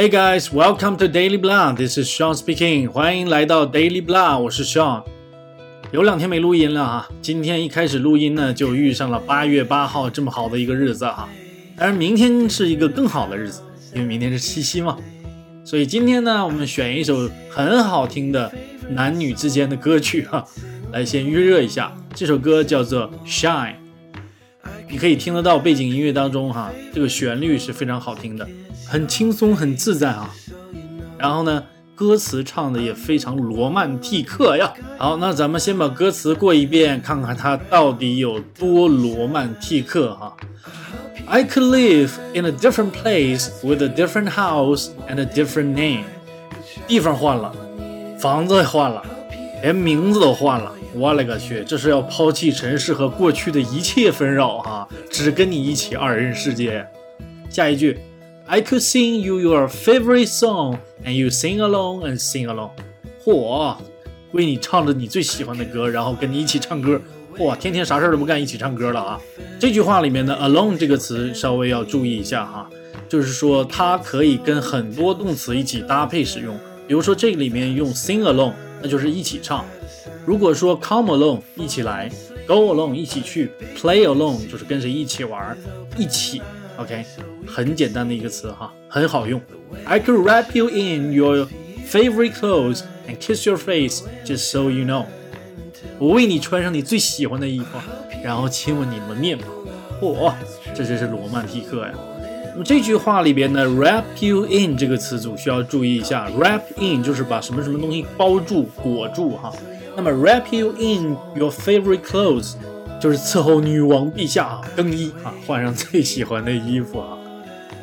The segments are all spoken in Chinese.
Hey guys, welcome to Daily Blah. This is Sean speaking. 欢迎来到 Daily Blah，我是 Sean。有两天没录音了哈，今天一开始录音呢，就遇上了八月八号这么好的一个日子哈。当然，明天是一个更好的日子，因为明天是七夕嘛。所以今天呢，我们选一首很好听的男女之间的歌曲哈，来先预热一下。这首歌叫做 Shine，你可以听得到背景音乐当中哈，这个旋律是非常好听的，很轻松很自在啊。然后呢？歌词唱的也非常罗曼蒂克呀。好，那咱们先把歌词过一遍，看看它到底有多罗曼蒂克哈。I could live in a different place with a different house and a different name。地方换了，房子换了，连名字都换了。我勒个去，这是要抛弃尘世和过去的一切纷扰哈，只跟你一起二人世界。下一句。I could sing you your favorite song, and you sing along and sing along。嚯，为你唱着你最喜欢的歌，然后跟你一起唱歌。嚯，天天啥事儿都不干，一起唱歌了啊！这句话里面的 alone 这个词稍微要注意一下哈，就是说它可以跟很多动词一起搭配使用。比如说这个里面用 sing along，那就是一起唱。如果说 come along 一起来，go along 一起去，play along 就是跟谁一起玩，一起。OK，很简单的一个词哈，很好用。I could wrap you in your favorite clothes and kiss your face just so you know。我为你穿上你最喜欢的衣服，然后亲吻你的面庞。嚯，这真是罗曼蒂克呀！那么这句话里边呢，wrap you in 这个词组需要注意一下，wrap in 就是把什么什么东西包住、裹住哈。那么 wrap you in your favorite clothes。就是伺候女王陛下啊，更衣啊，换上最喜欢的衣服啊。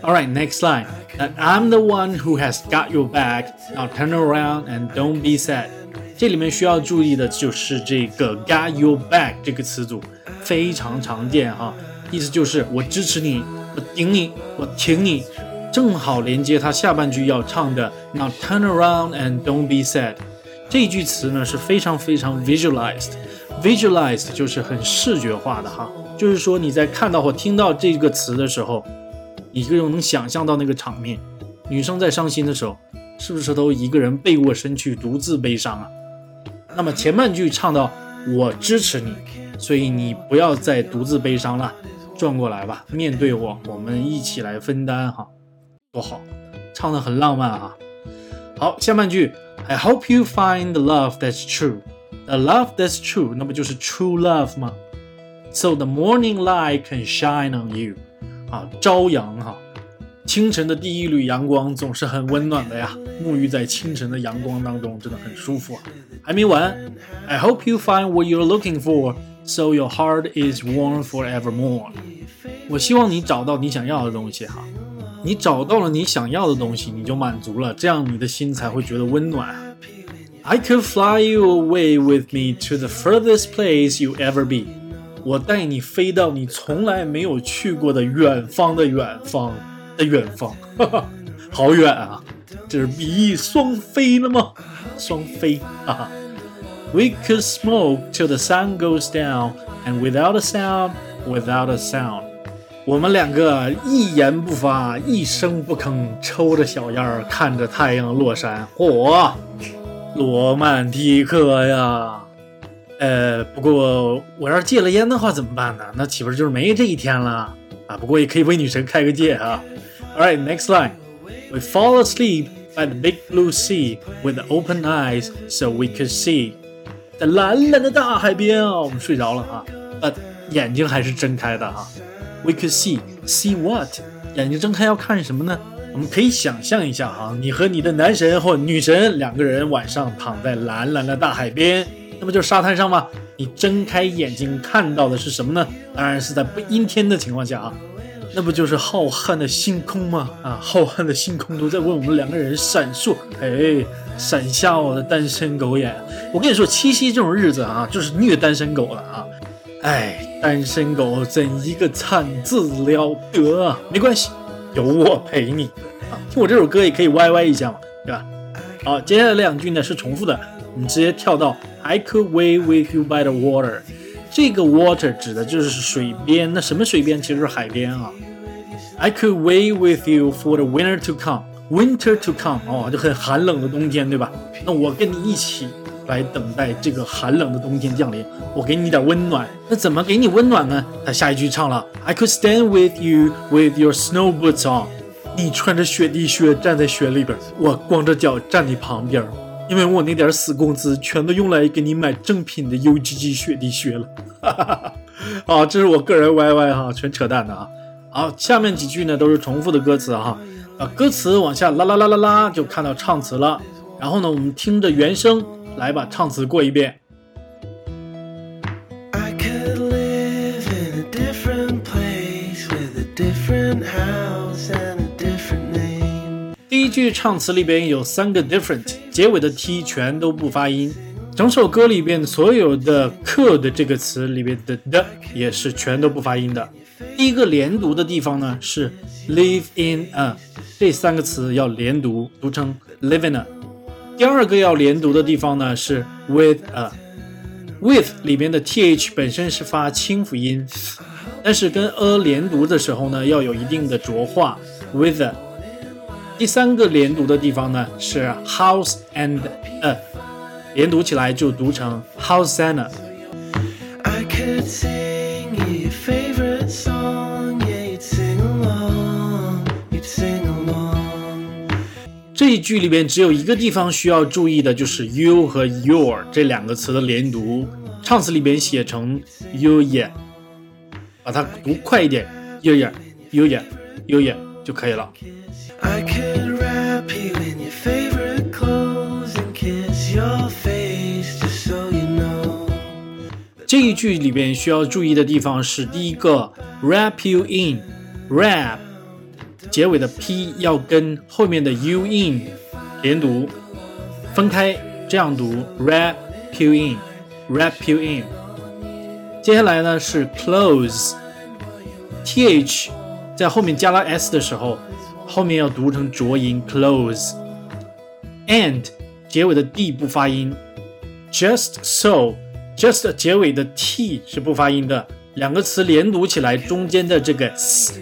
All right, next line. That I'm the one who has got your back. Now turn around and don't be sad. 这里面需要注意的就是这个 got your back 这个词组非常常见哈，意思就是我支持你，我顶你，我挺你，正好连接它下半句要唱的 Now turn around and don't be sad。 这句词呢是非常非常 visualized，visualized 就是很视觉化的哈，就是说你在看到或听到这个词的时候，你就能想象到那个场面。女生在伤心的时候，是不是都一个人背过身去独自悲伤啊？那么前半句唱到我支持你，所以你不要再独自悲伤了，转过来吧，面对我，我们一起来分担哈，多好，唱的很浪漫啊。好，下半句 I hope you find the love that's true。A love that's true，那不就是 true love 吗？So the morning light can shine on you，啊，朝阳哈，清晨的第一缕阳光总是很温暖的呀。沐浴在清晨的阳光当中，真的很舒服啊。还没完，I hope you find what you're looking for，so your heart is warm forevermore。我希望你找到你想要的东西哈， 你找到了你想要的东西，你就满足了，这样你的心才会觉得温暖。I could fly you away with me to the furthest place you ever be。我带你飞到你从来没有去过的远方的远方的远方，哈哈，好远啊！这是比翼双飞了吗？双飞，哈哈。We could smoke till the sun goes down, and without a sound, without a sound。 我们两个一言不发，一声不吭，抽着小烟儿，看着太阳落山，嚯！罗曼蒂克呀，呃，不过我要是戒了烟的话怎么办呢？那岂不是就是没这一天了啊？不过也可以为女神开个戒啊。All right, next line. We fall asleep by the big blue sea with open eyes so we could see. 在蓝蓝的大海边啊，我们睡着了哈，呃，眼睛还是睁开的哈。We could see, see what？眼睛睁开要看什么呢？我们可以想象一下哈，你和你的男神或女神两个人晚上躺在蓝蓝的大海边，那不就是沙滩上吗？你睁开眼睛看到的是什么呢？当然是在不阴天的情况下啊，那不就是浩瀚的星空吗？啊，浩瀚的星空都在为我们两个人闪烁，哎，闪瞎我的单身狗眼。我跟你说，七夕这种日子啊，就是虐单身狗了啊，哎，单身狗怎一个惨字了得啊？没关系。有我陪你啊！听我这首歌也可以歪歪一下嘛，对吧？好，接下来两句呢是重复的，我们直接跳到 I could wait with you by the water。这个 water 指的就是水边，那什么水边？其实是海边啊。I could wait with you for the winter to come。winter to come 哦，就很寒冷的冬天，对吧？那我跟你一起来等待这个寒冷的冬天降临，我给你点温暖。那怎么给你温暖呢？他下一句唱了，I could stand with you with your snow boots on。你穿着雪地靴站在雪里边，我光着脚站你旁边，因为我那点死工资全都用来给你买正品的 UGG 雪地靴了。哈哈哈！啊，这是我个人 YY 哈，全扯淡的啊。好，下面几句呢都是重复的歌词哈。啊，歌词往下拉拉拉拉拉，就看到唱词了。然后呢，我们听着原声来把唱词过一遍。第一句唱词里边有三个 different，结尾的 t 全都不发音。整首歌里边所有的 could 这个词里边的的也是全都不发音的。第一个连读的地方呢是 live in a，这三个词要连读，读成 live in a。第二个要连读的地方呢是 with a，with 里面的 th 本身是发清辅音，但是跟 a 连读的时候呢要有一定的浊化 with a。第三个连读的地方呢是 house and a。连读起来就读成 house and a。这一句里边只有一个地方需要注意的，就是 you 和 your 这两个词的连读。唱词里边写成 you ye，把它读快一点，you ye，you ye，you ye 就可以了。这一句里边需要注意的地方是第一个 wrap you in，wrap 结尾的 p 要跟后面的 you in 连读，分开这样读 wrap you in，wrap you in。接下来呢是 close，th 在后面加了 s 的时候，后面要读成浊音 close，and 结尾的 d 不发音，just so。just 结尾的 t 是不发音的，两个词连读起来，中间的这个 s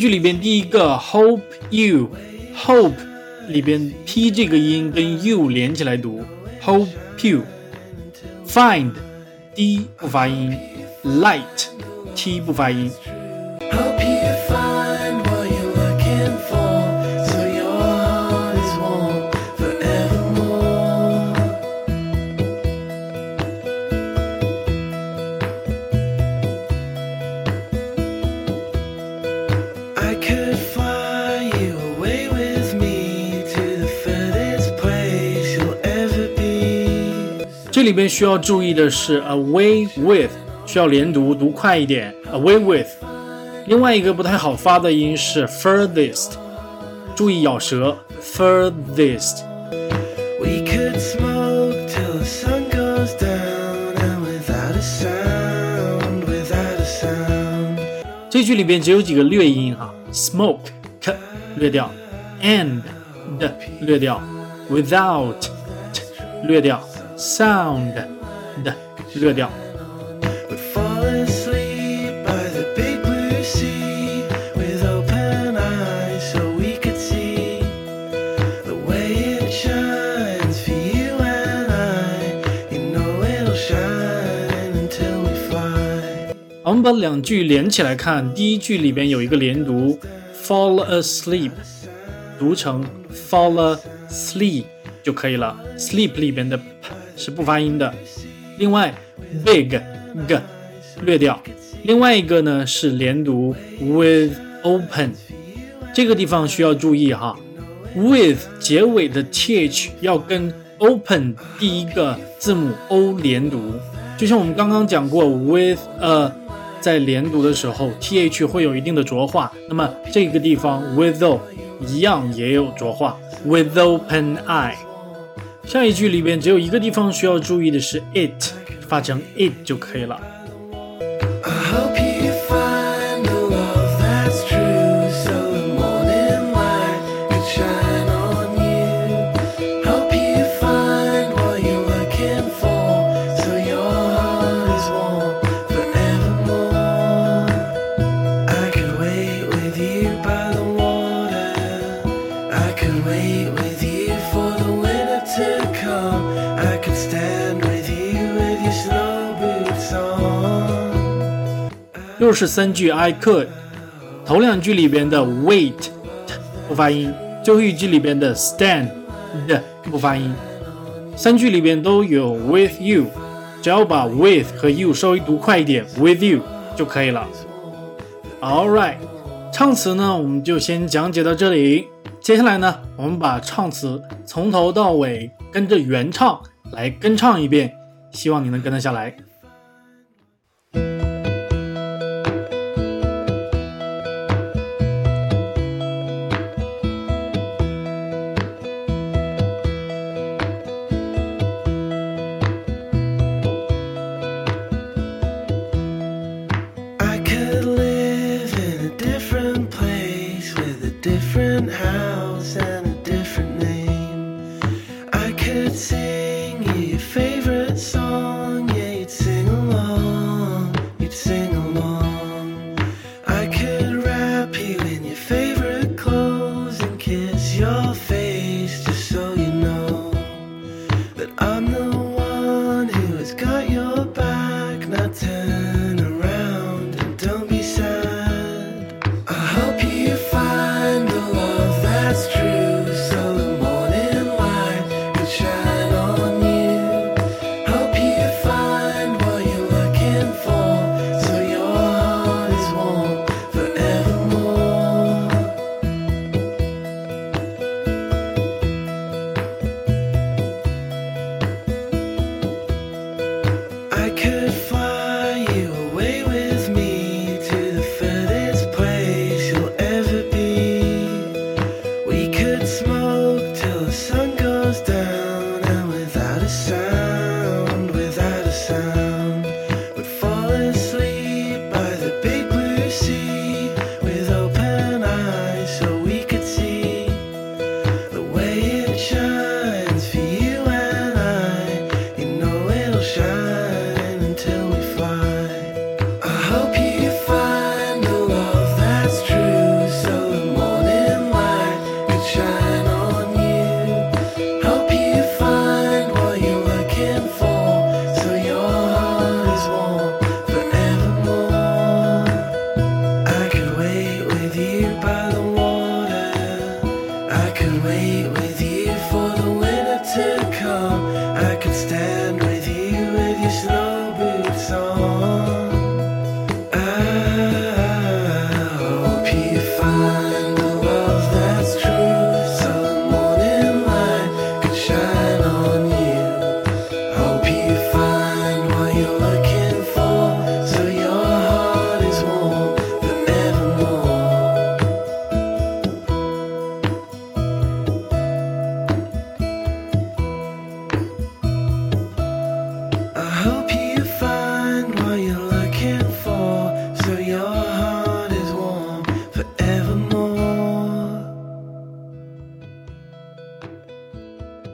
句里边第一个 hope you，hope 里边 p 这个音跟 you 连起来读，hope you，find d 不发音，light t 不发音。里边需要注意的是，away with 需要连读，读快一点，away with。另外一个不太好发的音是 furthest，注意咬舌，furthest。这句里边只有几个略音哈，smoke 略掉，and 的略掉，without 略掉。Sound. 的略掉。我们把两句连起来看，第一句里边有一个连读，fall asleep，读成 fall asleep 就可以了。sleep 里边的是不发音的。另外，big g 略掉。另外一个呢是连读 with open，这个地方需要注意哈。with 结尾的 th 要跟 open 第一个字母 o 连读，就像我们刚刚讲过，with a 在连读的时候，th 会有一定的浊化。那么这个地方 with o 一样也有浊化，with open eye。下一句里边只有一个地方需要注意的是 it，发成 it 就可以了。就是三句 I could，头两句里边的 wait 不发音，最后一句里边的 stand 的不发音。三句里边都有 with you，只要把 with 和 you 稍微读快一点，with you 就可以了。All right，唱词呢我们就先讲解到这里。接下来呢，我们把唱词从头到尾跟着原唱来跟唱一遍，希望你能跟得下来。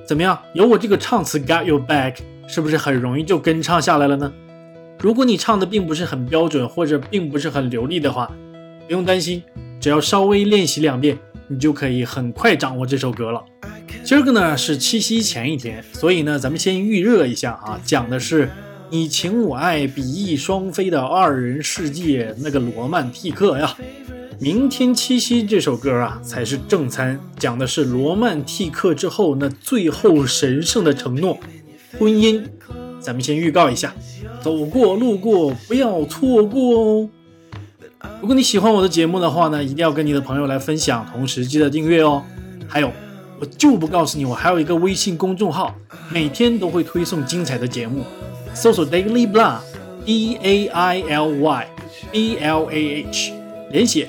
怎么样？有我这个唱词 got your back，是不是很容易就跟唱下来了呢？如果你唱的并不是很标准，或者并不是很流利的话，不用担心，只要稍微练习两遍，你就可以很快掌握这首歌了。今儿个呢是七夕前一天，所以呢咱们先预热一下啊，讲的是你情我爱、比翼双飞的二人世界，那个罗曼蒂克呀。明天七夕这首歌啊，才是正餐，讲的是罗曼蒂克之后那最后神圣的承诺——婚姻。咱们先预告一下，走过路过不要错过哦。如果你喜欢我的节目的话呢，一定要跟你的朋友来分享，同时记得订阅哦。还有，我就不告诉你，我还有一个微信公众号，每天都会推送精彩的节目。搜索 Daily Blah，D A I L Y B L A H，连写